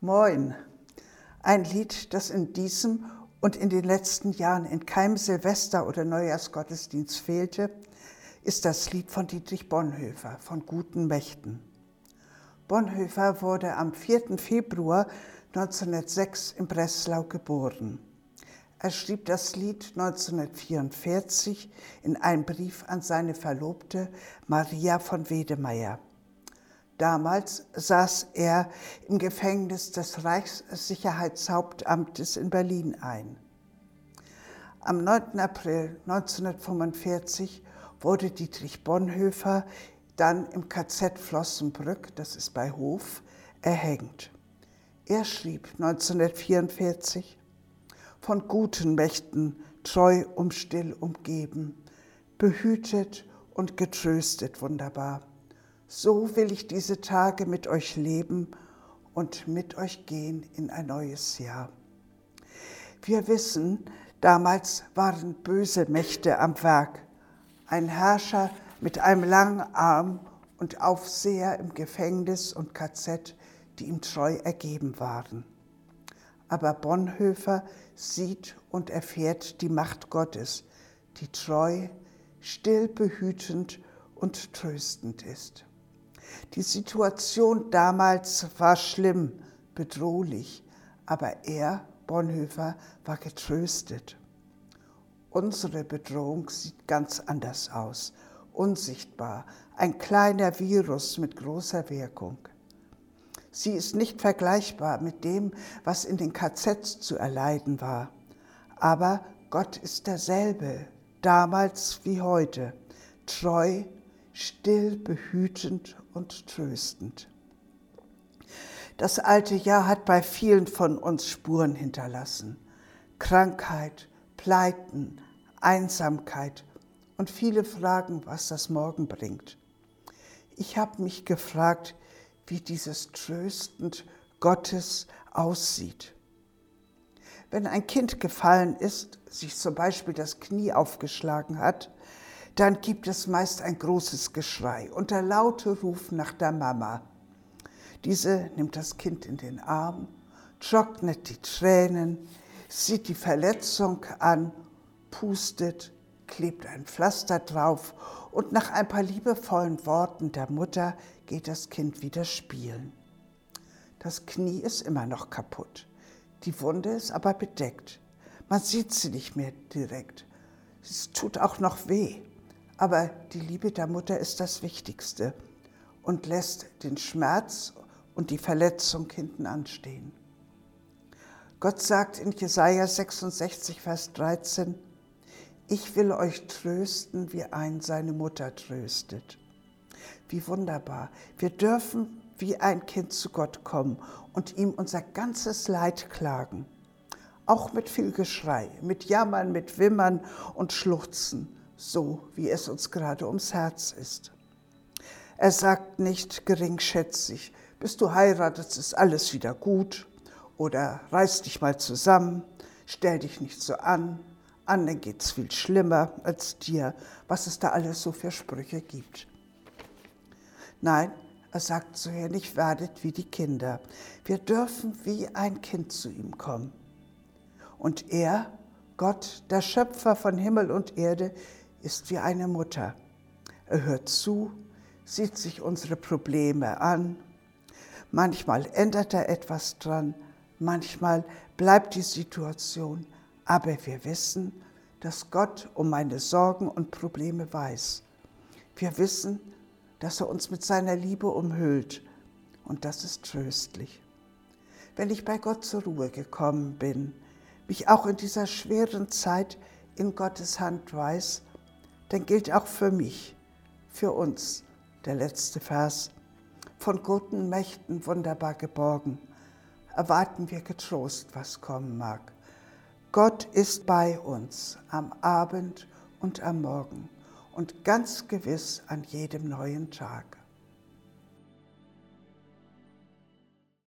Moin. Ein Lied, das in diesem und in den letzten Jahren in keinem Silvester- oder Neujahrsgottesdienst fehlte, ist das Lied von Dietrich Bonhoeffer, von Guten Mächten. Bonhoeffer wurde am 4. Februar 1906 in Breslau geboren. Er schrieb das Lied 1944 in einem Brief an seine Verlobte Maria von Wedemeyer. Damals saß er im Gefängnis des Reichssicherheitshauptamtes in Berlin ein. Am 9. April 1945 wurde Dietrich Bonhoeffer dann im KZ Flossenbrück, das ist bei Hof, erhängt. Er schrieb 1944, von guten Mächten treu um still umgeben, behütet und getröstet wunderbar so will ich diese Tage mit euch leben und mit euch gehen in ein neues Jahr. Wir wissen, damals waren böse Mächte am Werk. Ein Herrscher mit einem langen Arm und Aufseher im Gefängnis und KZ, die ihm treu ergeben waren. Aber Bonhoeffer sieht und erfährt die Macht Gottes, die treu, still behütend und tröstend ist. Die Situation damals war schlimm, bedrohlich, aber er, Bonhoeffer, war getröstet. Unsere Bedrohung sieht ganz anders aus, unsichtbar, ein kleiner Virus mit großer Wirkung. Sie ist nicht vergleichbar mit dem, was in den KZs zu erleiden war. Aber Gott ist derselbe, damals wie heute, treu, still, behütend und tröstend. Das alte Jahr hat bei vielen von uns Spuren hinterlassen. Krankheit, Pleiten, Einsamkeit und viele fragen, was das morgen bringt. Ich habe mich gefragt, wie dieses Tröstend Gottes aussieht. Wenn ein Kind gefallen ist, sich zum Beispiel das Knie aufgeschlagen hat, dann gibt es meist ein großes Geschrei und der laute Ruf nach der Mama. Diese nimmt das Kind in den Arm, trocknet die Tränen, sieht die Verletzung an, pustet, klebt ein Pflaster drauf und nach ein paar liebevollen Worten der Mutter geht das Kind wieder spielen. Das Knie ist immer noch kaputt, die Wunde ist aber bedeckt. Man sieht sie nicht mehr direkt. Es tut auch noch weh. Aber die Liebe der Mutter ist das Wichtigste und lässt den Schmerz und die Verletzung hinten anstehen. Gott sagt in Jesaja 66, Vers 13, ich will euch trösten, wie ein seine Mutter tröstet. Wie wunderbar. Wir dürfen wie ein Kind zu Gott kommen und ihm unser ganzes Leid klagen. Auch mit viel Geschrei, mit Jammern, mit Wimmern und Schluchzen so wie es uns gerade ums Herz ist. Er sagt nicht geringschätzig, bis du heiratest, ist alles wieder gut oder reiß dich mal zusammen, stell dich nicht so an, anderen geht's viel schlimmer als dir, was es da alles so für Sprüche gibt. Nein, er sagt so nicht, werdet wie die Kinder. Wir dürfen wie ein Kind zu ihm kommen. Und er, Gott, der Schöpfer von Himmel und Erde, ist wie eine Mutter. Er hört zu, sieht sich unsere Probleme an. Manchmal ändert er etwas dran, manchmal bleibt die Situation, aber wir wissen, dass Gott um meine Sorgen und Probleme weiß. Wir wissen, dass er uns mit seiner Liebe umhüllt und das ist tröstlich. Wenn ich bei Gott zur Ruhe gekommen bin, mich auch in dieser schweren Zeit in Gottes Hand weiß, dann gilt auch für mich, für uns der letzte Vers. Von guten Mächten wunderbar geborgen, erwarten wir getrost, was kommen mag. Gott ist bei uns am Abend und am Morgen und ganz gewiss an jedem neuen Tag.